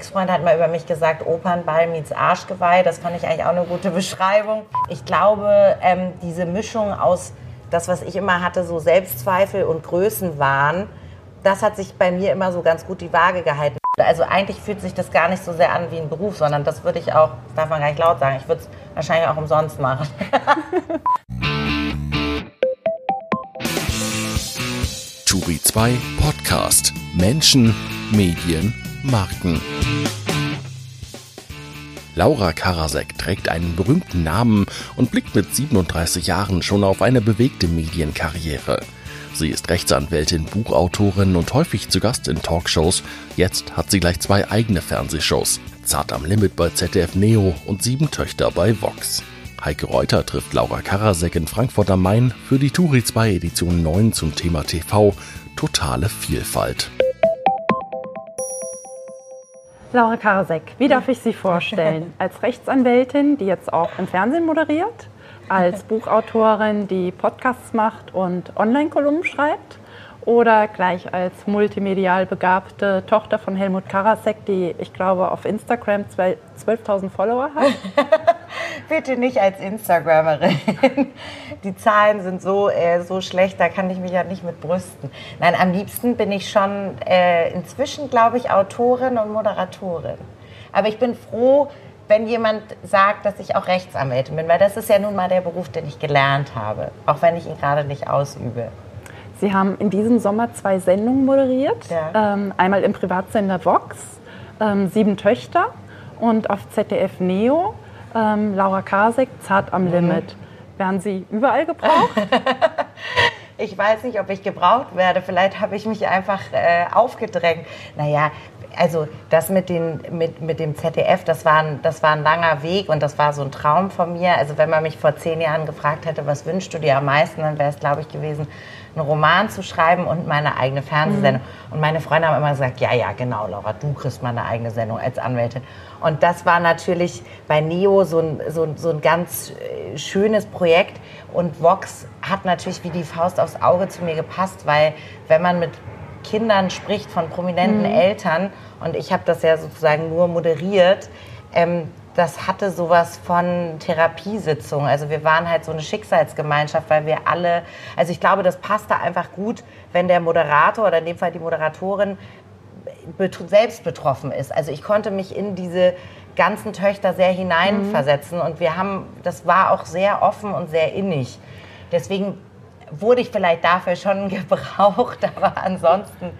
Ex-Freund hat mal über mich gesagt, Opernball meets Arschgeweih. Das fand ich eigentlich auch eine gute Beschreibung. Ich glaube, ähm, diese Mischung aus das, was ich immer hatte, so Selbstzweifel und Größenwahn, das hat sich bei mir immer so ganz gut die Waage gehalten. Also eigentlich fühlt sich das gar nicht so sehr an wie ein Beruf, sondern das würde ich auch, das darf man gar nicht laut sagen, ich würde es wahrscheinlich auch umsonst machen. Turi 2 Podcast. Menschen, Medien, Marken. Laura Karasek trägt einen berühmten Namen und blickt mit 37 Jahren schon auf eine bewegte Medienkarriere. Sie ist Rechtsanwältin, Buchautorin und häufig zu Gast in Talkshows. Jetzt hat sie gleich zwei eigene Fernsehshows. Zart am Limit bei ZDF Neo und Sieben Töchter bei Vox. Heike Reuter trifft Laura Karasek in Frankfurt am Main für die Turi 2 Edition 9 zum Thema TV Totale Vielfalt. Laura Karasek, wie darf ich Sie vorstellen? Als Rechtsanwältin, die jetzt auch im Fernsehen moderiert, als Buchautorin, die Podcasts macht und Online-Kolumnen schreibt oder gleich als multimedial begabte Tochter von Helmut Karasek, die ich glaube auf Instagram 12.000 Follower hat? Bitte nicht als Instagrammerin. Die Zahlen sind so, äh, so schlecht, da kann ich mich ja nicht mit brüsten. Nein, am liebsten bin ich schon äh, inzwischen, glaube ich, Autorin und Moderatorin. Aber ich bin froh, wenn jemand sagt, dass ich auch Rechtsanwältin bin, weil das ist ja nun mal der Beruf, den ich gelernt habe, auch wenn ich ihn gerade nicht ausübe. Sie haben in diesem Sommer zwei Sendungen moderiert. Ja. Ähm, einmal im Privatsender Vox, ähm, Sieben Töchter und auf ZDF Neo, ähm, Laura Kasek, Zart am mhm. Limit. Werden Sie überall gebraucht? ich weiß nicht, ob ich gebraucht werde. Vielleicht habe ich mich einfach äh, aufgedrängt. Naja, also das mit, den, mit, mit dem ZDF, das war, ein, das war ein langer Weg und das war so ein Traum von mir. Also wenn man mich vor zehn Jahren gefragt hätte, was wünschst du dir am meisten, dann wäre es, glaube ich, gewesen, einen Roman zu schreiben und meine eigene Fernsehsendung. Mhm. Und meine Freunde haben immer gesagt, ja, ja, genau, Laura, du kriegst mal eine eigene Sendung als Anwältin. Und das war natürlich bei Neo so ein, so, so ein ganz äh, schönes Projekt. Und Vox hat natürlich wie die Faust aufs Auge zu mir gepasst, weil wenn man mit Kindern spricht, von prominenten mhm. Eltern, und ich habe das ja sozusagen nur moderiert, ähm, das hatte sowas von Therapiesitzung. Also wir waren halt so eine Schicksalsgemeinschaft, weil wir alle, also ich glaube, das passte einfach gut, wenn der Moderator oder in dem Fall die Moderatorin selbst betroffen ist. Also ich konnte mich in diese ganzen Töchter sehr hineinversetzen mhm. und wir haben, das war auch sehr offen und sehr innig. Deswegen wurde ich vielleicht dafür schon gebraucht, aber ansonsten.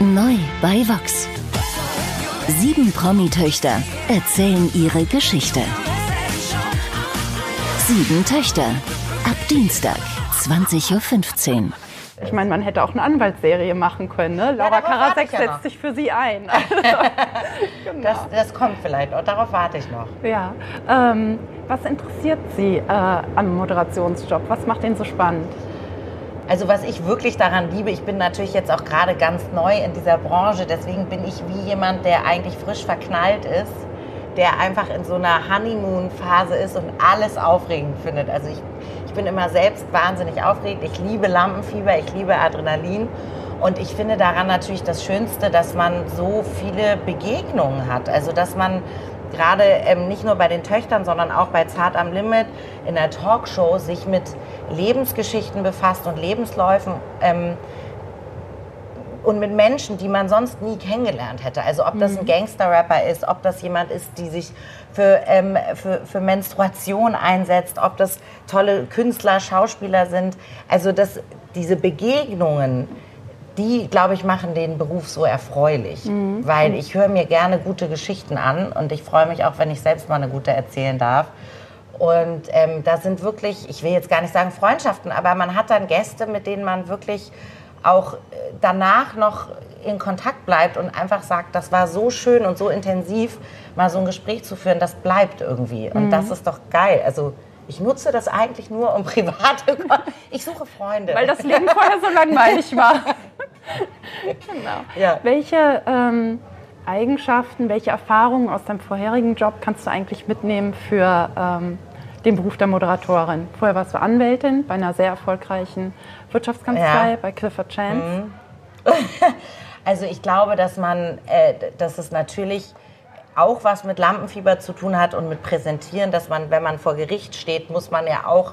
Neu bei Vox. Sieben Promi-Töchter erzählen ihre Geschichte. Sieben Töchter. Ab Dienstag, 20.15 Uhr. Ich meine, man hätte auch eine Anwaltsserie machen können. Ne? Laura ja, Karasek setzt sich für sie ein. genau. das, das, kommt vielleicht, darauf warte ich noch. Ja. Ähm, was interessiert Sie äh, am Moderationsjob? Was macht ihn so spannend? Also was ich wirklich daran liebe, ich bin natürlich jetzt auch gerade ganz neu in dieser Branche, deswegen bin ich wie jemand, der eigentlich frisch verknallt ist, der einfach in so einer Honeymoon-Phase ist und alles aufregend findet. Also ich, ich bin immer selbst wahnsinnig aufgeregt, ich liebe Lampenfieber, ich liebe Adrenalin und ich finde daran natürlich das Schönste, dass man so viele Begegnungen hat. Also dass man gerade ähm, nicht nur bei den Töchtern, sondern auch bei Zart am Limit in der Talkshow sich mit Lebensgeschichten befasst und Lebensläufen. Ähm, und mit Menschen, die man sonst nie kennengelernt hätte. Also ob das ein mhm. Gangster-Rapper ist, ob das jemand ist, die sich für, ähm, für, für Menstruation einsetzt, ob das tolle Künstler, Schauspieler sind. Also das, diese Begegnungen, die, glaube ich, machen den Beruf so erfreulich. Mhm. Weil ich höre mir gerne gute Geschichten an und ich freue mich auch, wenn ich selbst mal eine gute erzählen darf. Und ähm, da sind wirklich, ich will jetzt gar nicht sagen Freundschaften, aber man hat dann Gäste, mit denen man wirklich auch äh, danach noch in Kontakt bleibt und einfach sagt, das war so schön und so intensiv, mal so ein Gespräch zu führen, das bleibt irgendwie. Und mhm. das ist doch geil. Also ich nutze das eigentlich nur um private. Ich suche Freunde. Weil das Leben vorher so langweilig war. genau. Ja. Welche ähm, Eigenschaften, welche Erfahrungen aus deinem vorherigen Job kannst du eigentlich mitnehmen für ähm, den Beruf der Moderatorin? Vorher warst du Anwältin bei einer sehr erfolgreichen Wirtschaftskanzlei, ja. bei Clifford Chance. Mhm. Also ich glaube, dass man, äh, dass es natürlich auch was mit Lampenfieber zu tun hat und mit Präsentieren, dass man, wenn man vor Gericht steht, muss man ja auch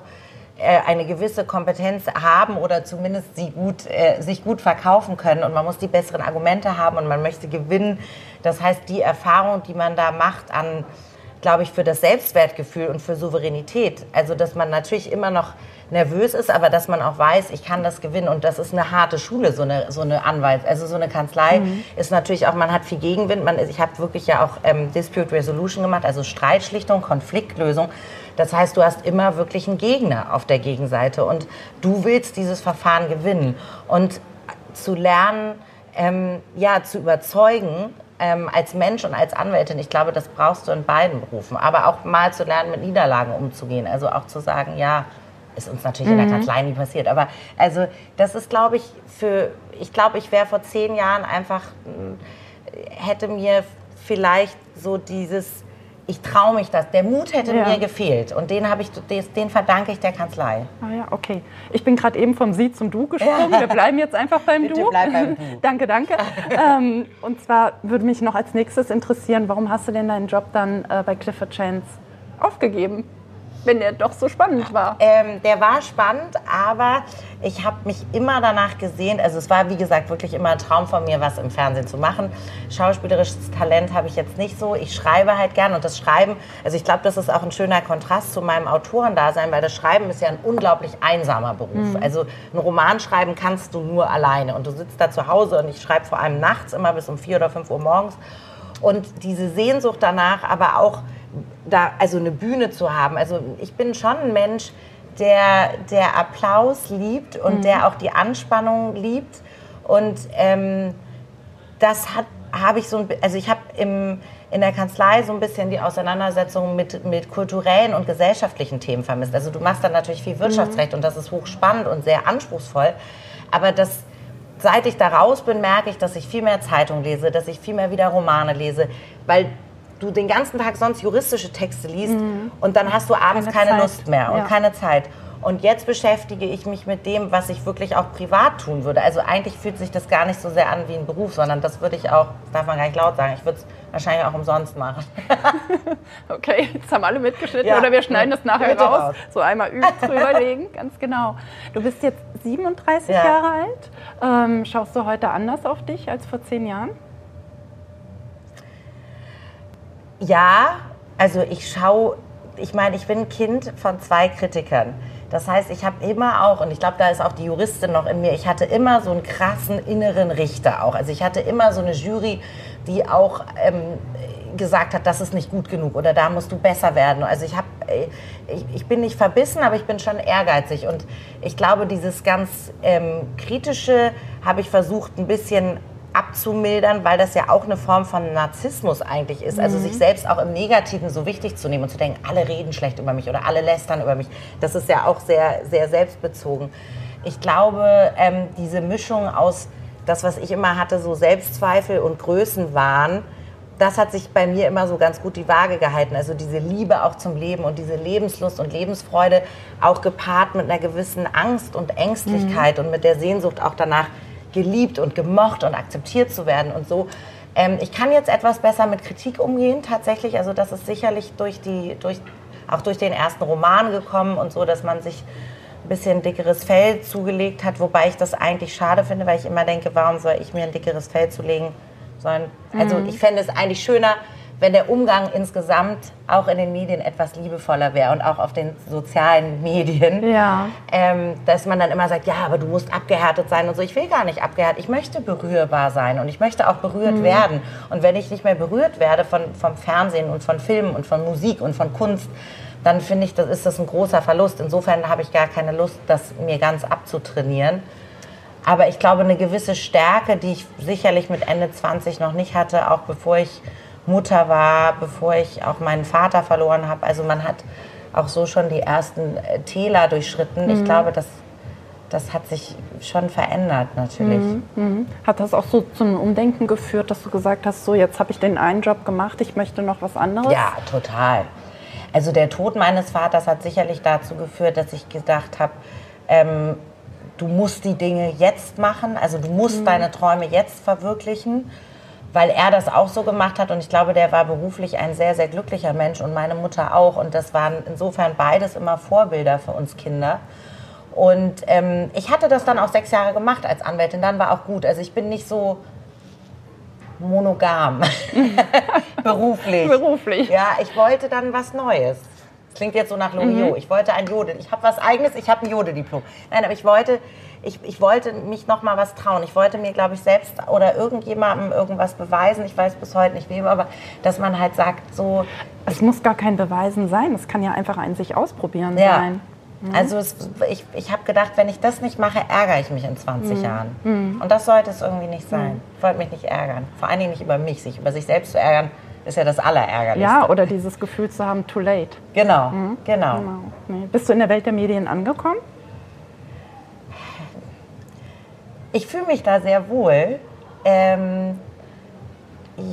äh, eine gewisse Kompetenz haben oder zumindest sie gut, äh, sich gut verkaufen können und man muss die besseren Argumente haben und man möchte gewinnen. Das heißt, die Erfahrung, die man da macht an, glaube ich, für das Selbstwertgefühl und für Souveränität, also dass man natürlich immer noch nervös ist, aber dass man auch weiß, ich kann das gewinnen. Und das ist eine harte Schule, so eine, so eine Anwalt, also so eine Kanzlei mhm. ist natürlich auch, man hat viel Gegenwind. Man, ich habe wirklich ja auch ähm, Dispute Resolution gemacht, also Streitschlichtung, Konfliktlösung. Das heißt, du hast immer wirklich einen Gegner auf der Gegenseite und du willst dieses Verfahren gewinnen. Und zu lernen, ähm, ja, zu überzeugen, ähm, als Mensch und als Anwältin, ich glaube, das brauchst du in beiden Berufen. Aber auch mal zu lernen, mit Niederlagen umzugehen. Also auch zu sagen, ja, ist uns natürlich mhm. in der mhm. Kanzlei nie passiert. Aber also das ist, glaube ich, für, ich glaube, ich wäre vor zehn Jahren einfach, hätte mir vielleicht so dieses, ich traue mich das, der Mut hätte ja. mir gefehlt. Und den, ich, den verdanke ich der Kanzlei. Ah ja, okay. Ich bin gerade eben vom Sie zum Du gesprungen. Wir bleiben jetzt einfach beim Bitte Du. Bleib beim du. danke, danke. ähm, und zwar würde mich noch als nächstes interessieren, warum hast du denn deinen Job dann äh, bei Clifford Chance aufgegeben? Wenn der doch so spannend war? Ähm, der war spannend, aber ich habe mich immer danach gesehen, also es war wie gesagt wirklich immer ein Traum von mir, was im Fernsehen zu machen. Schauspielerisches Talent habe ich jetzt nicht so. Ich schreibe halt gern und das Schreiben, also ich glaube, das ist auch ein schöner Kontrast zu meinem Autorendasein, weil das Schreiben ist ja ein unglaublich einsamer Beruf. Mhm. Also ein Roman schreiben kannst du nur alleine und du sitzt da zu Hause und ich schreibe vor allem nachts immer bis um vier oder fünf Uhr morgens und diese Sehnsucht danach, aber auch da, also eine Bühne zu haben. Also ich bin schon ein Mensch, der, der Applaus liebt und mhm. der auch die Anspannung liebt. Und ähm, das habe ich so ein, also ich habe im in der Kanzlei so ein bisschen die Auseinandersetzung mit, mit kulturellen und gesellschaftlichen Themen vermisst. Also du machst dann natürlich viel Wirtschaftsrecht mhm. und das ist hochspannend und sehr anspruchsvoll. Aber das, seit ich da raus bin, merke ich, dass ich viel mehr Zeitung lese, dass ich viel mehr wieder Romane lese, weil du den ganzen Tag sonst juristische Texte liest mhm. und dann hast du abends keine, keine Lust mehr und ja. keine Zeit. Und jetzt beschäftige ich mich mit dem, was ich wirklich auch privat tun würde. Also eigentlich fühlt sich das gar nicht so sehr an wie ein Beruf, sondern das würde ich auch, darf man gar nicht laut sagen, ich würde es wahrscheinlich auch umsonst machen. okay, jetzt haben alle mitgeschnitten ja, oder wir schneiden das nachher raus. raus. So einmal drüberlegen, ganz genau. Du bist jetzt 37 ja. Jahre alt. Ähm, schaust du heute anders auf dich als vor zehn Jahren? Ja, also ich schaue, ich meine, ich bin Kind von zwei Kritikern. Das heißt, ich habe immer auch, und ich glaube, da ist auch die Juristin noch in mir, ich hatte immer so einen krassen inneren Richter auch. Also ich hatte immer so eine Jury, die auch ähm, gesagt hat, das ist nicht gut genug oder da musst du besser werden. Also ich, hab, äh, ich, ich bin nicht verbissen, aber ich bin schon ehrgeizig. Und ich glaube, dieses ganz ähm, Kritische habe ich versucht, ein bisschen abzumildern, weil das ja auch eine Form von Narzissmus eigentlich ist. Also mhm. sich selbst auch im Negativen so wichtig zu nehmen und zu denken, alle reden schlecht über mich oder alle lästern über mich. Das ist ja auch sehr, sehr selbstbezogen. Ich glaube, ähm, diese Mischung aus das, was ich immer hatte, so Selbstzweifel und Größenwahn, das hat sich bei mir immer so ganz gut die Waage gehalten. Also diese Liebe auch zum Leben und diese Lebenslust und Lebensfreude, auch gepaart mit einer gewissen Angst und Ängstlichkeit mhm. und mit der Sehnsucht auch danach, geliebt und gemocht und akzeptiert zu werden und so. Ähm, ich kann jetzt etwas besser mit Kritik umgehen, tatsächlich. Also das ist sicherlich durch die, durch, auch durch den ersten Roman gekommen und so, dass man sich ein bisschen dickeres Fell zugelegt hat, wobei ich das eigentlich schade finde, weil ich immer denke, warum soll ich mir ein dickeres Fell zulegen sollen? Also mhm. ich fände es eigentlich schöner, wenn der Umgang insgesamt auch in den Medien etwas liebevoller wäre und auch auf den sozialen Medien, ja. ähm, dass man dann immer sagt, ja, aber du musst abgehärtet sein und so. Ich will gar nicht abgehärtet, ich möchte berührbar sein und ich möchte auch berührt mhm. werden. Und wenn ich nicht mehr berührt werde von, vom Fernsehen und von Filmen und von Musik und von Kunst, dann finde ich, das ist das ein großer Verlust. Insofern habe ich gar keine Lust, das mir ganz abzutrainieren. Aber ich glaube, eine gewisse Stärke, die ich sicherlich mit Ende 20 noch nicht hatte, auch bevor ich Mutter war, bevor ich auch meinen Vater verloren habe. Also man hat auch so schon die ersten äh, Täler durchschritten. Mhm. Ich glaube, das, das hat sich schon verändert natürlich. Mhm. Mhm. Hat das auch so zum Umdenken geführt, dass du gesagt hast, so jetzt habe ich den einen Job gemacht, ich möchte noch was anderes? Ja, total. Also der Tod meines Vaters hat sicherlich dazu geführt, dass ich gedacht habe, ähm, du musst die Dinge jetzt machen, also du musst mhm. deine Träume jetzt verwirklichen, weil er das auch so gemacht hat und ich glaube, der war beruflich ein sehr, sehr glücklicher Mensch und meine Mutter auch und das waren insofern beides immer Vorbilder für uns Kinder. Und ähm, ich hatte das dann auch sechs Jahre gemacht als Anwältin, dann war auch gut. Also ich bin nicht so monogam beruflich. Beruflich. Ja, ich wollte dann was Neues. Das klingt jetzt so nach Loriot. Mhm. Ich wollte ein Jode. Ich habe was Eigenes. Ich habe ein Jode-Diplom. Nein, aber ich wollte, ich, ich wollte mich noch mal was trauen. Ich wollte mir, glaube ich, selbst oder irgendjemandem irgendwas beweisen. Ich weiß bis heute nicht wem, aber dass man halt sagt, so. Es muss gar kein Beweisen sein. Es kann ja einfach ein sich ausprobieren ja. sein. Mhm. Also es, ich, ich habe gedacht, wenn ich das nicht mache, ärgere ich mich in 20 mhm. Jahren. Mhm. Und das sollte es irgendwie nicht sein. Mhm. Ich wollte mich nicht ärgern. Vor allen Dingen nicht über mich. Sich über sich selbst zu ärgern, ist ja das Allerärgerlichste. Ja, oder dieses Gefühl zu haben, too late. Genau, mhm. genau. genau. Nee. Bist du in der Welt der Medien angekommen? Ich fühle mich da sehr wohl. Ähm,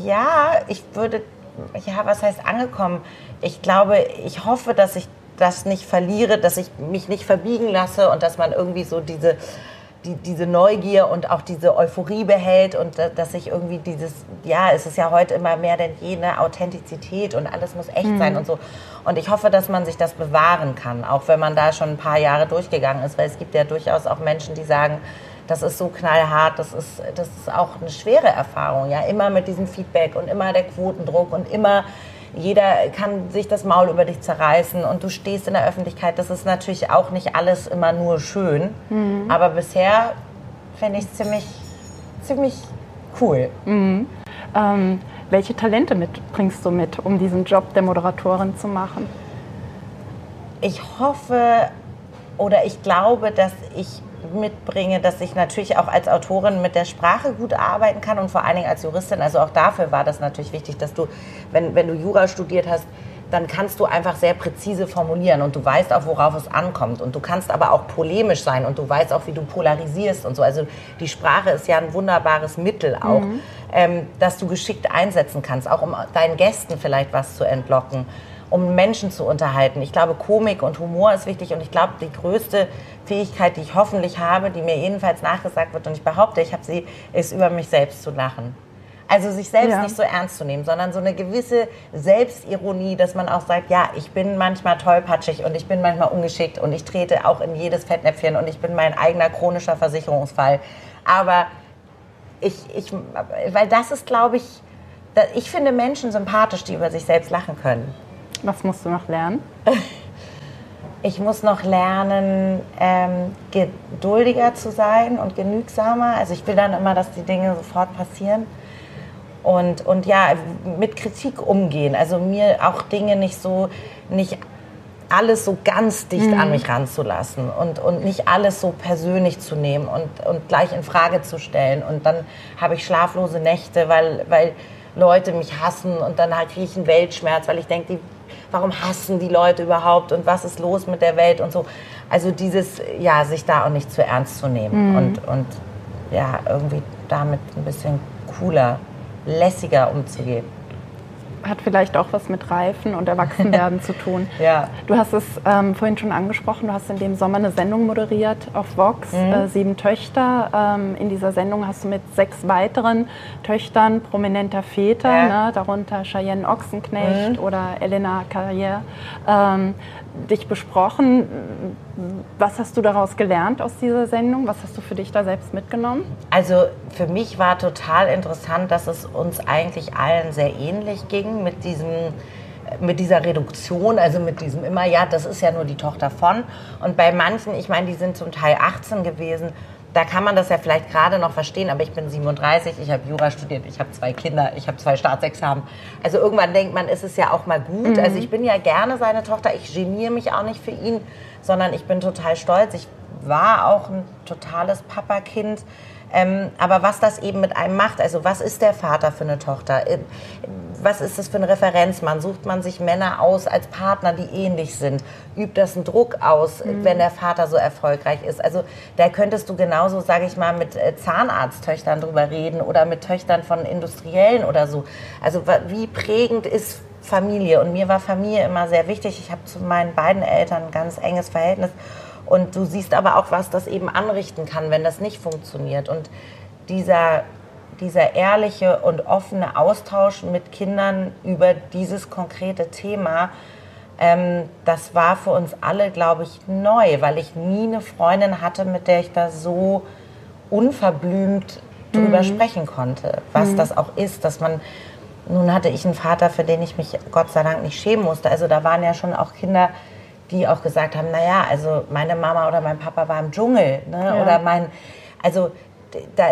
ja, ich würde, ja, was heißt angekommen? Ich glaube, ich hoffe, dass ich das nicht verliere, dass ich mich nicht verbiegen lasse und dass man irgendwie so diese, die, diese Neugier und auch diese Euphorie behält und dass ich irgendwie dieses, ja, es ist ja heute immer mehr denn je eine Authentizität und alles muss echt mhm. sein und so. Und ich hoffe, dass man sich das bewahren kann, auch wenn man da schon ein paar Jahre durchgegangen ist, weil es gibt ja durchaus auch Menschen, die sagen, das ist so knallhart, das ist, das ist auch eine schwere Erfahrung, ja, immer mit diesem Feedback und immer der Quotendruck und immer jeder kann sich das Maul über dich zerreißen und du stehst in der Öffentlichkeit. Das ist natürlich auch nicht alles immer nur schön. Mhm. Aber bisher fände ich es ziemlich, ziemlich cool. Mhm. Ähm, welche Talente mit, bringst du mit, um diesen Job der Moderatorin zu machen? Ich hoffe oder ich glaube, dass ich mitbringe, dass ich natürlich auch als Autorin mit der Sprache gut arbeiten kann und vor allen Dingen als Juristin. Also auch dafür war das natürlich wichtig, dass du, wenn, wenn du Jura studiert hast, dann kannst du einfach sehr präzise formulieren und du weißt auch, worauf es ankommt. Und du kannst aber auch polemisch sein und du weißt auch, wie du polarisierst und so. Also die Sprache ist ja ein wunderbares Mittel auch, mhm. ähm, dass du geschickt einsetzen kannst, auch um deinen Gästen vielleicht was zu entlocken um Menschen zu unterhalten. Ich glaube, Komik und Humor ist wichtig und ich glaube, die größte Fähigkeit, die ich hoffentlich habe, die mir jedenfalls nachgesagt wird und ich behaupte, ich habe sie, ist über mich selbst zu lachen. Also sich selbst ja. nicht so ernst zu nehmen, sondern so eine gewisse Selbstironie, dass man auch sagt, ja, ich bin manchmal tollpatschig und ich bin manchmal ungeschickt und ich trete auch in jedes Fettnäpfchen und ich bin mein eigener chronischer Versicherungsfall. Aber ich, ich weil das ist, glaube ich, ich finde Menschen sympathisch, die über sich selbst lachen können. Was musst du noch lernen? Ich muss noch lernen, ähm, geduldiger zu sein und genügsamer. Also ich will dann immer, dass die Dinge sofort passieren. Und, und ja, mit Kritik umgehen. Also mir auch Dinge nicht so, nicht alles so ganz dicht mhm. an mich ranzulassen und, und nicht alles so persönlich zu nehmen und, und gleich in Frage zu stellen. Und dann habe ich schlaflose Nächte, weil, weil Leute mich hassen und dann halt kriege ich einen Weltschmerz, weil ich denke, die warum hassen die Leute überhaupt und was ist los mit der Welt und so. Also dieses, ja, sich da auch nicht zu ernst zu nehmen mhm. und, und ja, irgendwie damit ein bisschen cooler, lässiger umzugehen hat vielleicht auch was mit Reifen und Erwachsenwerden zu tun. Ja. Du hast es ähm, vorhin schon angesprochen, du hast in dem Sommer eine Sendung moderiert auf Vox, mhm. äh, Sieben Töchter. Ähm, in dieser Sendung hast du mit sechs weiteren Töchtern prominenter Väter, ja. ne, darunter Cheyenne Ochsenknecht mhm. oder Elena Carrière, ähm, dich besprochen. Was hast du daraus gelernt aus dieser Sendung? Was hast du für dich da selbst mitgenommen? Also für mich war total interessant, dass es uns eigentlich allen sehr ähnlich ging mit diesem mit dieser Reduktion, also mit diesem immer, ja, das ist ja nur die Tochter von. Und bei manchen, ich meine, die sind zum Teil 18 gewesen, da kann man das ja vielleicht gerade noch verstehen, aber ich bin 37, ich habe Jura studiert, ich habe zwei Kinder, ich habe zwei Staatsexamen. Also irgendwann denkt man, ist es ja auch mal gut. Mhm. Also ich bin ja gerne seine Tochter, ich geniere mich auch nicht für ihn, sondern ich bin total stolz. Ich war auch ein totales Papakind. Ähm, aber was das eben mit einem macht, also was ist der Vater für eine Tochter? Äh, was ist das für ein Referenzmann? Sucht man sich Männer aus als Partner, die ähnlich sind? Übt das einen Druck aus, mhm. wenn der Vater so erfolgreich ist? Also da könntest du genauso, sage ich mal, mit äh, Zahnarzttöchtern drüber reden oder mit Töchtern von Industriellen oder so. Also wie prägend ist Familie? Und mir war Familie immer sehr wichtig. Ich habe zu meinen beiden Eltern ein ganz enges Verhältnis. Und du siehst aber auch, was das eben anrichten kann, wenn das nicht funktioniert. Und dieser, dieser ehrliche und offene Austausch mit Kindern über dieses konkrete Thema, ähm, das war für uns alle, glaube ich, neu, weil ich nie eine Freundin hatte, mit der ich da so unverblümt drüber mhm. sprechen konnte, was mhm. das auch ist, dass man nun hatte ich einen Vater, für den ich mich Gott sei Dank nicht schämen musste. Also da waren ja schon auch Kinder, die auch gesagt haben, naja, also meine Mama oder mein Papa war im Dschungel. Ne? Ja. Oder mein, also da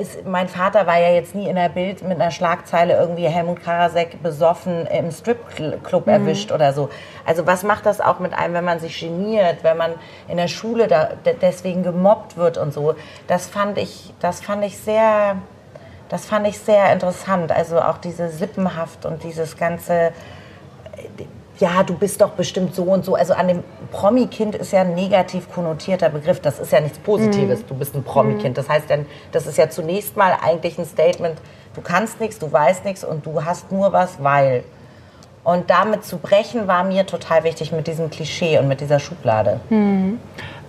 ist, mein Vater war ja jetzt nie in der Bild mit einer Schlagzeile irgendwie Helmut Karasek besoffen im Stripclub mhm. erwischt oder so. Also was macht das auch mit einem, wenn man sich geniert, wenn man in der Schule da deswegen gemobbt wird und so? Das fand ich, das fand ich sehr, das fand ich sehr interessant. Also auch diese Sippenhaft und dieses ganze ja, du bist doch bestimmt so und so. Also an dem Promi-Kind ist ja ein negativ konnotierter Begriff. Das ist ja nichts Positives. Mhm. Du bist ein Promi-Kind. Das heißt, dann, das ist ja zunächst mal eigentlich ein Statement, du kannst nichts, du weißt nichts und du hast nur was, weil. Und damit zu brechen war mir total wichtig mit diesem Klischee und mit dieser Schublade. Mhm.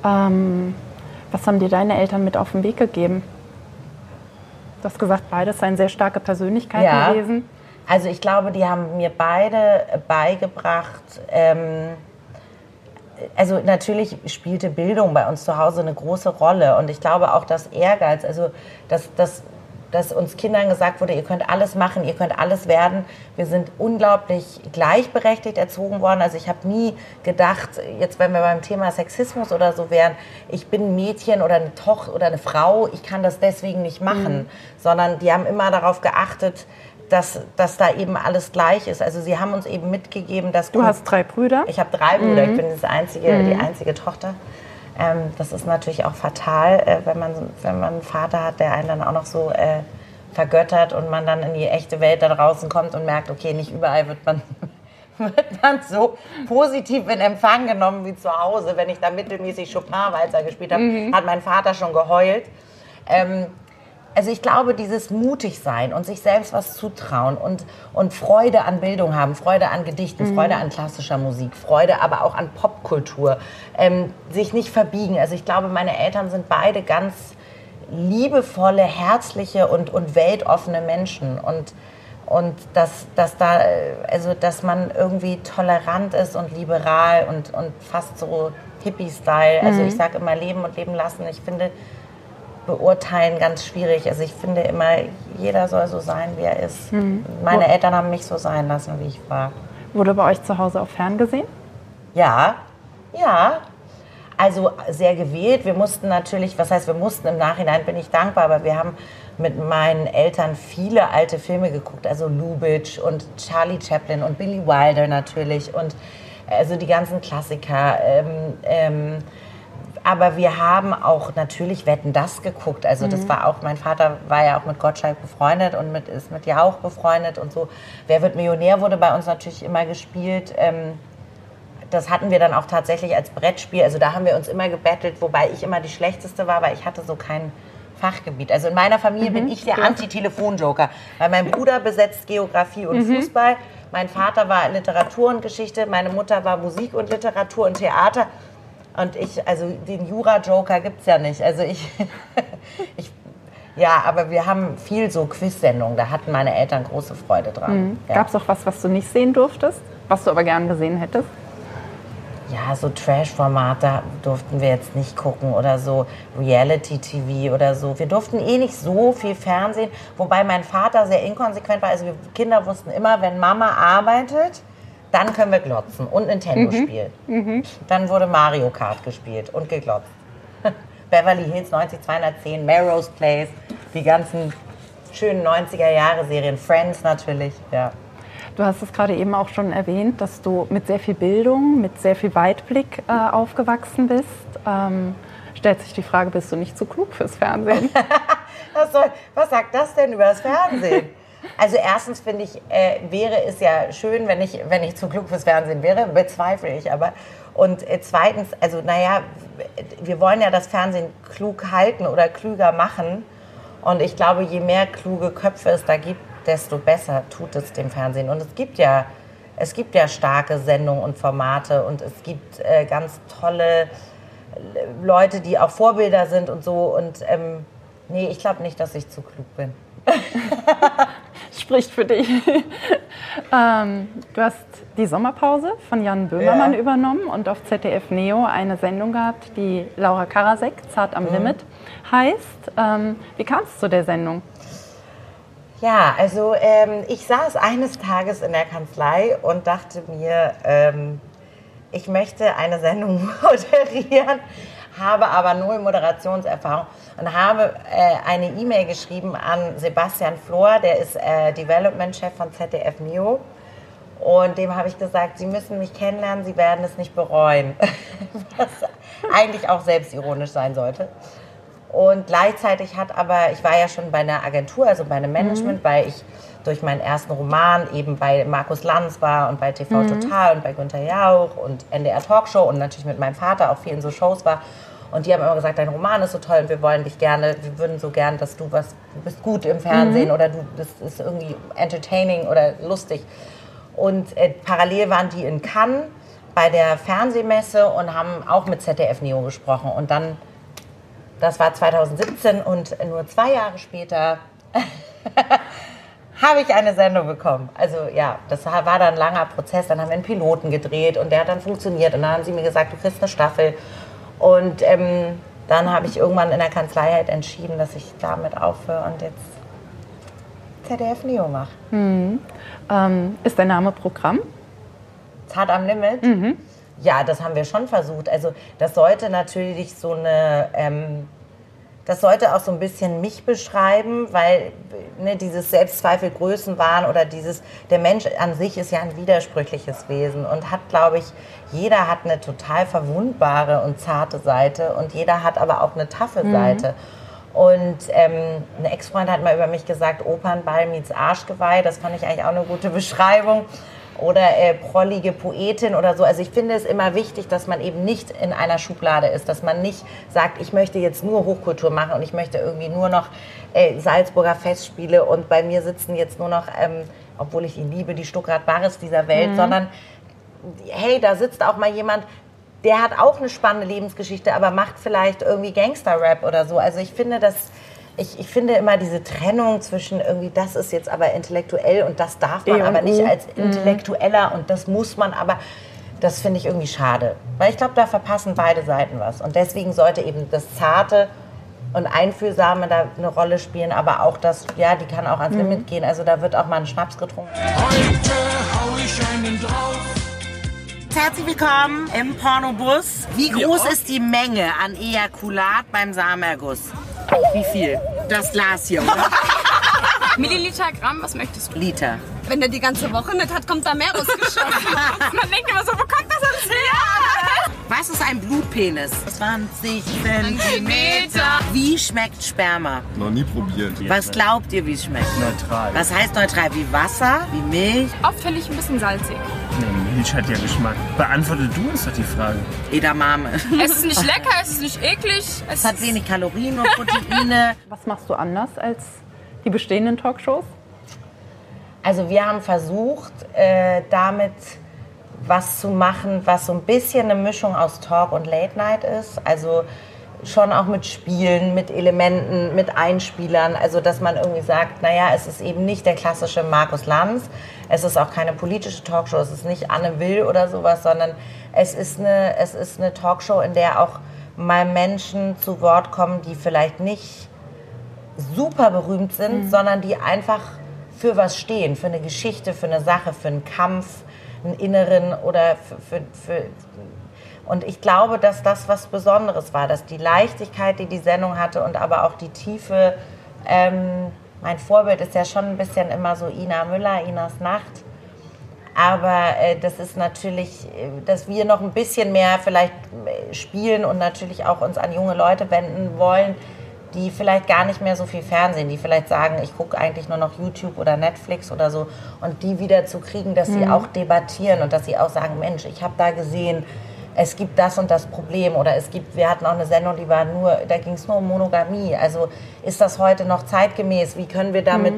Ähm, was haben dir deine Eltern mit auf den Weg gegeben? Du hast gesagt, beides seien sehr starke Persönlichkeiten ja. gewesen. Also ich glaube, die haben mir beide beigebracht, ähm, also natürlich spielte Bildung bei uns zu Hause eine große Rolle und ich glaube auch, dass Ehrgeiz, also dass, dass, dass uns Kindern gesagt wurde, ihr könnt alles machen, ihr könnt alles werden. Wir sind unglaublich gleichberechtigt erzogen worden. Also ich habe nie gedacht, jetzt wenn wir beim Thema Sexismus oder so wären, ich bin ein Mädchen oder eine Tochter oder eine Frau, ich kann das deswegen nicht machen, mhm. sondern die haben immer darauf geachtet, dass, dass da eben alles gleich ist. Also sie haben uns eben mitgegeben, dass... Du hast drei Brüder? Ich habe drei Brüder, mhm. ich bin das einzige, mhm. die einzige Tochter. Ähm, das ist natürlich auch fatal, äh, wenn, man, wenn man einen Vater hat, der einen dann auch noch so äh, vergöttert und man dann in die echte Welt da draußen kommt und merkt, okay, nicht überall wird man, wird man so positiv in Empfang genommen wie zu Hause. Wenn ich da mittelmäßig Chopin-Walzer gespielt habe, mhm. hat mein Vater schon geheult. Ähm, also ich glaube, dieses mutig sein und sich selbst was zutrauen und, und Freude an Bildung haben, Freude an Gedichten, mhm. Freude an klassischer Musik, Freude aber auch an Popkultur, ähm, sich nicht verbiegen. Also ich glaube, meine Eltern sind beide ganz liebevolle, herzliche und, und weltoffene Menschen und und dass, dass da also dass man irgendwie tolerant ist und liberal und, und fast so Hippie-Style. Also mhm. ich sage immer leben und leben lassen. Ich finde, beurteilen ganz schwierig. Also ich finde immer, jeder soll so sein, wie er ist. Mhm. Meine Wo Eltern haben mich so sein lassen, wie ich war. Wurde bei euch zu Hause auch ferngesehen? Ja, ja. Also sehr gewählt. Wir mussten natürlich, was heißt, wir mussten im Nachhinein, bin ich dankbar, aber wir haben mit meinen Eltern viele alte Filme geguckt, also Lubitsch und Charlie Chaplin und Billy Wilder natürlich und also die ganzen Klassiker. Ähm, ähm, aber wir haben auch natürlich Wetten das geguckt. Also mhm. das war auch, mein Vater war ja auch mit Gottschalk befreundet und mit, ist mit Jauch befreundet und so. Wer wird Millionär wurde bei uns natürlich immer gespielt. Ähm, das hatten wir dann auch tatsächlich als Brettspiel. Also da haben wir uns immer gebettelt, wobei ich immer die Schlechteste war, weil ich hatte so kein Fachgebiet. Also in meiner Familie mhm. bin ich der Anti-Telefon-Joker. Weil mein Bruder besetzt Geografie und mhm. Fußball. Mein Vater war Literatur und Geschichte. Meine Mutter war Musik und Literatur und Theater. Und ich, also den Jura-Joker gibt es ja nicht. Also ich, ich, ja, aber wir haben viel so Quiz-Sendungen. Da hatten meine Eltern große Freude dran. Mhm. Ja. Gab es auch was, was du nicht sehen durftest, was du aber gern gesehen hättest? Ja, so Trash-Formate durften wir jetzt nicht gucken oder so Reality-TV oder so. Wir durften eh nicht so viel Fernsehen, wobei mein Vater sehr inkonsequent war. Also wir Kinder wussten immer, wenn Mama arbeitet, dann können wir glotzen und Nintendo mhm. spielen. Mhm. Dann wurde Mario Kart gespielt und geglotzt. Beverly Hills 90210, Melrose Place, die ganzen schönen 90er-Jahre-Serien, Friends natürlich, ja. Du hast es gerade eben auch schon erwähnt, dass du mit sehr viel Bildung, mit sehr viel Weitblick äh, aufgewachsen bist. Ähm, stellt sich die Frage, bist du nicht zu klug fürs Fernsehen? was, soll, was sagt das denn über das Fernsehen? Also erstens finde ich, äh, wäre es ja schön, wenn ich, wenn ich zu klug fürs Fernsehen wäre, bezweifle ich aber. Und äh, zweitens, also naja, wir wollen ja das Fernsehen klug halten oder klüger machen. Und ich glaube, je mehr kluge Köpfe es da gibt, desto besser tut es dem Fernsehen. Und es gibt ja, es gibt ja starke Sendungen und Formate und es gibt äh, ganz tolle Leute, die auch Vorbilder sind und so. Und ähm, nee, ich glaube nicht, dass ich zu klug bin. Spricht für dich. ähm, du hast die Sommerpause von Jan Böhmermann ja. übernommen und auf ZDF Neo eine Sendung gehabt, die Laura Karasek, Zart am mhm. Limit, heißt. Ähm, wie kam es zu der Sendung? Ja, also ähm, ich saß eines Tages in der Kanzlei und dachte mir, ähm, ich möchte eine Sendung moderieren, habe aber null Moderationserfahrung und habe äh, eine E-Mail geschrieben an Sebastian Flor, der ist äh, Development-Chef von ZDF Neo. Und dem habe ich gesagt, Sie müssen mich kennenlernen, Sie werden es nicht bereuen. Was eigentlich auch selbstironisch sein sollte. Und gleichzeitig hat aber, ich war ja schon bei einer Agentur, also bei einem Management, mhm. weil ich durch meinen ersten Roman eben bei Markus Lanz war und bei TV mhm. Total und bei Günther Jauch und NDR Talkshow und natürlich mit meinem Vater auch viel in so Shows war. Und die haben immer gesagt, dein Roman ist so toll und wir wollen dich gerne, wir würden so gern, dass du was, du bist gut im Fernsehen mhm. oder du bist ist irgendwie entertaining oder lustig. Und äh, parallel waren die in Cannes bei der Fernsehmesse und haben auch mit ZDF Neo gesprochen. Und dann, das war 2017 und nur zwei Jahre später habe ich eine Sendung bekommen. Also ja, das war dann ein langer Prozess. Dann haben wir einen Piloten gedreht und der hat dann funktioniert. Und dann haben sie mir gesagt, du kriegst eine Staffel. Und ähm, dann habe ich irgendwann in der Kanzlei halt entschieden, dass ich damit aufhöre und jetzt ZDF Neo mache. Mhm. Ähm, ist dein Name Programm? Zart am Limit? Mhm. Ja, das haben wir schon versucht. Also das sollte natürlich so eine... Ähm, das sollte auch so ein bisschen mich beschreiben, weil ne, dieses Selbstzweifel Größenwahn oder dieses, der Mensch an sich ist ja ein widersprüchliches Wesen und hat, glaube ich, jeder hat eine total verwundbare und zarte Seite und jeder hat aber auch eine taffe mhm. Seite. Und ähm, ein Ex-Freund hat mal über mich gesagt, Opernball meets Arschgeweih. Das fand ich eigentlich auch eine gute Beschreibung oder äh, prollige Poetin oder so. Also ich finde es immer wichtig, dass man eben nicht in einer Schublade ist, dass man nicht sagt, ich möchte jetzt nur Hochkultur machen und ich möchte irgendwie nur noch äh, Salzburger Festspiele und bei mir sitzen jetzt nur noch, ähm, obwohl ich ihn liebe, die Stuttgart Bares dieser Welt, mhm. sondern hey, da sitzt auch mal jemand, der hat auch eine spannende Lebensgeschichte, aber macht vielleicht irgendwie Gangster-Rap oder so. Also ich finde, dass ich, ich finde immer diese Trennung zwischen irgendwie, das ist jetzt aber intellektuell und das darf man e aber nicht als mhm. Intellektueller und das muss man aber. Das finde ich irgendwie schade. Weil ich glaube, da verpassen beide Seiten was. Und deswegen sollte eben das Zarte und Einfühlsame da eine Rolle spielen, aber auch das, ja, die kann auch ans mhm. Limit gehen. Also da wird auch mal ein Schnaps getrunken. Heute hau ich einen drauf. Herzlich willkommen im Pornobus. Wie groß ist die Menge an Ejakulat beim Samenerguss? Wie viel? Das Glas hier, oder? Milliliter, Gramm, was möchtest du? Liter. Wenn der die ganze Woche nicht hat, kommt da mehr rausgeschossen. Man denkt immer so, wo kommt das alles her? Was ist ein Blutpenis? 20 Zentimeter. Wie schmeckt Sperma? Noch nie probiert. Was glaubt ihr, wie es schmeckt? Neutral. Was heißt neutral? Wie Wasser? Wie Milch? Oft finde ich ein bisschen salzig. Nee, Milch hat ja Geschmack. Beantworte du uns doch die Frage. Edamame. Es ist nicht lecker, es ist nicht eklig. Es, es hat wenig Kalorien und Proteine. Was machst du anders als die bestehenden Talkshows? Also wir haben versucht, äh, damit was zu machen, was so ein bisschen eine Mischung aus Talk und Late Night ist. Also schon auch mit Spielen, mit Elementen, mit Einspielern. Also dass man irgendwie sagt, naja, es ist eben nicht der klassische Markus Lanz, es ist auch keine politische Talkshow, es ist nicht Anne Will oder sowas, sondern es ist eine, es ist eine Talkshow, in der auch mal Menschen zu Wort kommen, die vielleicht nicht super berühmt sind, mhm. sondern die einfach für was stehen, für eine Geschichte, für eine Sache, für einen Kampf, einen inneren oder für, für, für und ich glaube, dass das was Besonderes war, dass die Leichtigkeit, die die Sendung hatte und aber auch die Tiefe, ähm, mein Vorbild ist ja schon ein bisschen immer so Ina Müller, Inas Nacht. Aber äh, das ist natürlich, äh, dass wir noch ein bisschen mehr vielleicht äh, spielen und natürlich auch uns an junge Leute wenden wollen, die vielleicht gar nicht mehr so viel Fernsehen, die vielleicht sagen, ich gucke eigentlich nur noch YouTube oder Netflix oder so und die wieder zu kriegen, dass mhm. sie auch debattieren und dass sie auch sagen, Mensch, ich habe da gesehen, es gibt das und das Problem oder es gibt, wir hatten auch eine Sendung, die war nur, da ging es nur um Monogamie. Also ist das heute noch zeitgemäß? Wie können wir damit,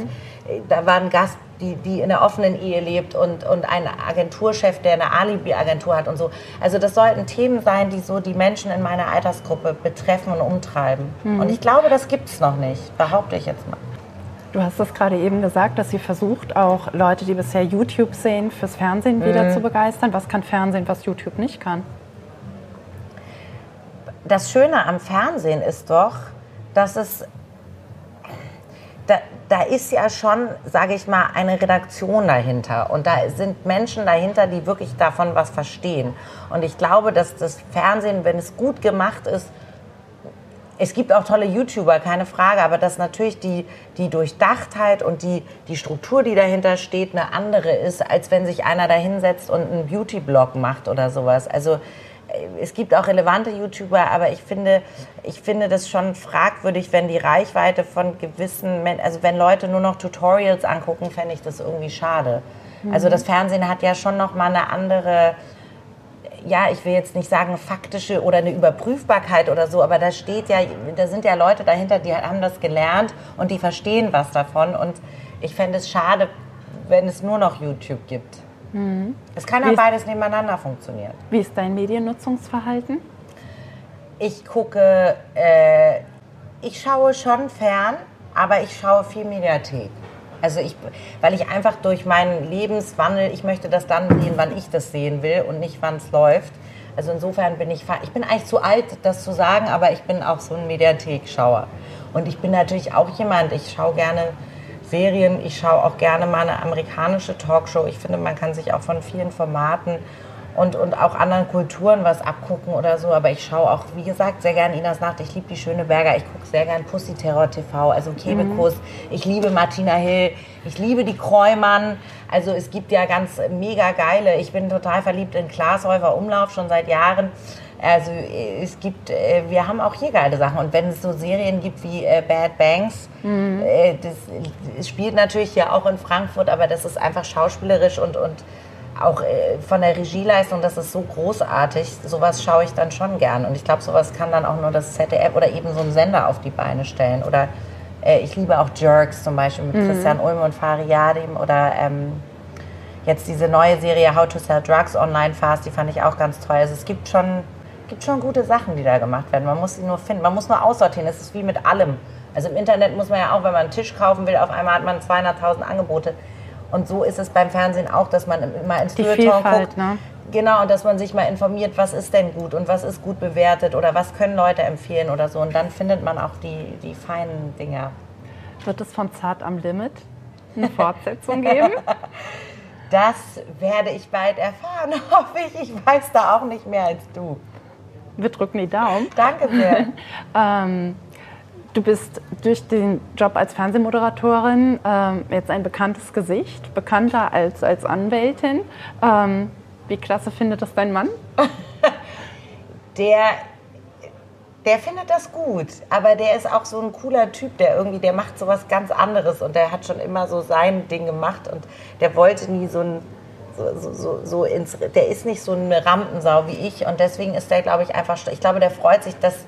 äh, da war ein Gast, die, die in einer offenen Ehe lebt und, und ein Agenturchef, der eine Alibi-Agentur hat und so. Also das sollten Themen sein, die so die Menschen in meiner Altersgruppe betreffen und umtreiben. Und ich glaube, das gibt es noch nicht, behaupte ich jetzt mal. Du hast es gerade eben gesagt, dass sie versucht, auch Leute, die bisher YouTube sehen, fürs Fernsehen wieder zu begeistern. Was kann Fernsehen, was YouTube nicht kann? Das Schöne am Fernsehen ist doch, dass es da, da ist ja schon, sage ich mal, eine Redaktion dahinter und da sind Menschen dahinter, die wirklich davon was verstehen. Und ich glaube, dass das Fernsehen, wenn es gut gemacht ist, es gibt auch tolle YouTuber, keine Frage, aber dass natürlich die, die Durchdachtheit und die, die Struktur, die dahinter steht, eine andere ist, als wenn sich einer da hinsetzt und einen Beauty-Blog macht oder sowas. Also es gibt auch relevante YouTuber, aber ich finde, ich finde das schon fragwürdig, wenn die Reichweite von gewissen, also wenn Leute nur noch Tutorials angucken, fände ich das irgendwie schade. Also das Fernsehen hat ja schon noch mal eine andere, ja, ich will jetzt nicht sagen faktische oder eine Überprüfbarkeit oder so, aber da steht ja, da sind ja Leute dahinter, die haben das gelernt und die verstehen was davon und ich fände es schade, wenn es nur noch YouTube gibt. Es kann ja beides nebeneinander funktionieren. Wie ist dein Mediennutzungsverhalten? Ich gucke, äh, ich schaue schon fern, aber ich schaue viel Mediathek. Also ich, weil ich einfach durch meinen Lebenswandel, ich möchte das dann sehen, wann ich das sehen will und nicht, wann es läuft. Also insofern bin ich, ich bin eigentlich zu alt, das zu sagen, aber ich bin auch so ein Mediathek-Schauer. Und ich bin natürlich auch jemand, ich schaue gerne Serien, ich schaue auch gerne mal eine amerikanische Talkshow. Ich finde, man kann sich auch von vielen Formaten und, und auch anderen Kulturen was abgucken oder so. Aber ich schaue auch, wie gesagt, sehr gerne Inas Nacht. Ich liebe die Schöne Berger. Ich gucke sehr gern Pussy Terror TV, also Kebekus. Ich liebe Martina Hill. Ich liebe die Kräumann. Also es gibt ja ganz mega geile. Ich bin total verliebt in Glashäufer Umlauf schon seit Jahren. Also äh, es gibt, äh, wir haben auch hier geile Sachen. Und wenn es so Serien gibt wie äh, Bad Banks, äh, das, es spielt natürlich hier auch in Frankfurt, aber das ist einfach schauspielerisch und, und auch von der Regieleistung, das ist so großartig. Sowas schaue ich dann schon gern. Und ich glaube, sowas kann dann auch nur das ZDF oder eben so ein Sender auf die Beine stellen. Oder ich liebe auch Jerks zum Beispiel mit Christian Ulm und Fari Yadim oder ähm, jetzt diese neue Serie How to Sell Drugs Online Fast, die fand ich auch ganz toll. Also es gibt schon, gibt schon gute Sachen, die da gemacht werden. Man muss sie nur finden. Man muss nur aussortieren. Es ist wie mit allem. Also im Internet muss man ja auch, wenn man einen Tisch kaufen will, auf einmal hat man 200.000 Angebote. Und so ist es beim Fernsehen auch, dass man immer ins Feuilleton guckt. ne? Genau, und dass man sich mal informiert, was ist denn gut und was ist gut bewertet oder was können Leute empfehlen oder so. Und dann findet man auch die, die feinen Dinger. Wird es von Zart am Limit eine Fortsetzung geben? Das werde ich bald erfahren, hoffe ich. Ich weiß da auch nicht mehr als du. Wir drücken die Daumen. Danke sehr. Ähm, du bist durch den Job als Fernsehmoderatorin ähm, jetzt ein bekanntes Gesicht, bekannter als als Anwältin. Ähm, wie klasse findet das dein Mann? Der, der findet das gut, aber der ist auch so ein cooler Typ, der irgendwie, der macht sowas ganz anderes und der hat schon immer so sein Ding gemacht und der wollte nie so ein so, so, so, ins, der ist nicht so eine Rampensau wie ich und deswegen ist der, glaube ich, einfach, ich glaube, der freut sich, dass,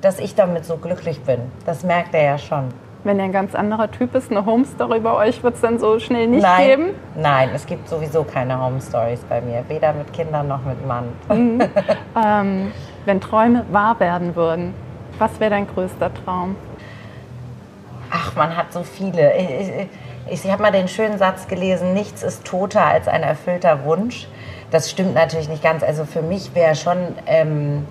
dass ich damit so glücklich bin. Das merkt er ja schon. Wenn er ein ganz anderer Typ ist, eine Home-Story bei euch wird es dann so schnell nicht Nein, geben. nein, es gibt sowieso keine Home Stories bei mir, weder mit Kindern noch mit Mann. Ähm, wenn Träume wahr werden würden, was wäre dein größter Traum? Ach, man hat so viele. Ich, ich, ich habe mal den schönen Satz gelesen, nichts ist toter als ein erfüllter Wunsch. Das stimmt natürlich nicht ganz. Also für mich wäre schon ähm,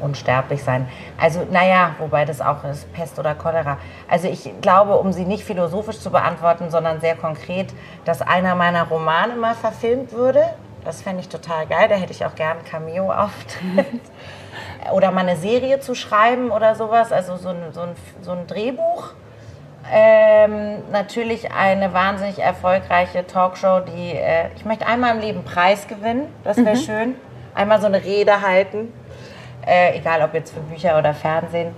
unsterblich sein. Also naja, wobei das auch ist, Pest oder Cholera. Also ich glaube, um sie nicht philosophisch zu beantworten, sondern sehr konkret, dass einer meiner Romane mal verfilmt würde. Das fände ich total geil. Da hätte ich auch gern Cameo-Auftritt. oder mal eine Serie zu schreiben oder sowas. Also so ein, so ein, so ein Drehbuch. Ähm, natürlich eine wahnsinnig erfolgreiche Talkshow, die äh, ich möchte einmal im Leben Preis gewinnen, das wäre schön. Einmal so eine Rede halten, äh, egal ob jetzt für Bücher oder Fernsehen.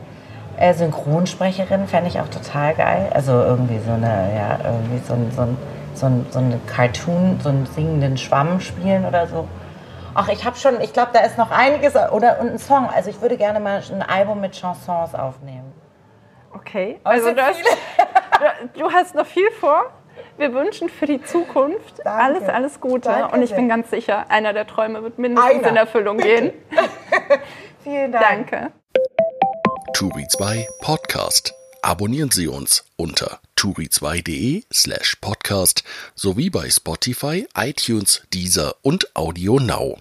Äh, Synchronsprecherin fände ich auch total geil. Also irgendwie so eine, ja, irgendwie so ein, so ein, so ein, so ein Cartoon, so einen singenden Schwamm spielen oder so. Ach, ich habe schon, ich glaube, da ist noch einiges oder und ein Song. Also ich würde gerne mal ein Album mit Chansons aufnehmen. Okay, also sind du hast, du, du hast noch viel vor. Wir wünschen für die Zukunft Danke. alles, alles Gute. Danke und ich sehr. bin ganz sicher, einer der Träume wird mindestens Einer. in Erfüllung gehen. Vielen Dank. Danke. Turi 2 Podcast. Abonnieren Sie uns unter turi2.de slash podcast sowie bei Spotify, iTunes, Deezer und Audio Now.